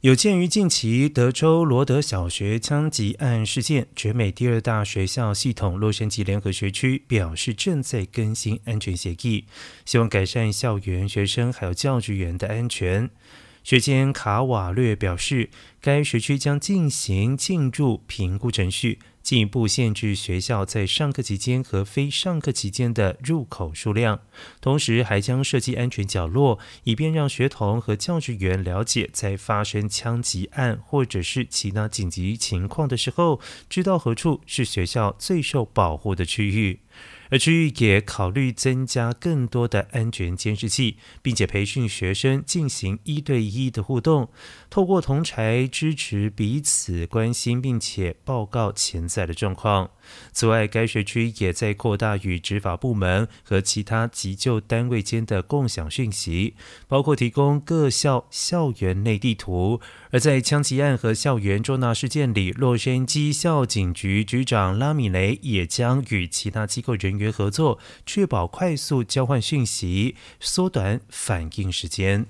有鉴于近期德州罗德小学枪击案事件，全美第二大学校系统洛杉矶联合学区表示正在更新安全协议，希望改善校园学生还有教职员的安全。学监卡瓦略表示，该学区将进行进驻评估程序。进一步限制学校在上课期间和非上课期间的入口数量，同时还将设计安全角落，以便让学童和教职员了解，在发生枪击案或者是其他紧急情况的时候，知道何处是学校最受保护的区域。而区域也考虑增加更多的安全监视器，并且培训学生进行一对一的互动，透过同才支持彼此关心，并且报告潜在的状况。此外，该学区也在扩大与执法部门和其他急救单位间的共享讯息，包括提供各校校园内地图。而在枪击案和校园捉拿事件里，洛杉矶校警局局长拉米雷也将与其他机构人员合作，确保快速交换讯息，缩短反应时间。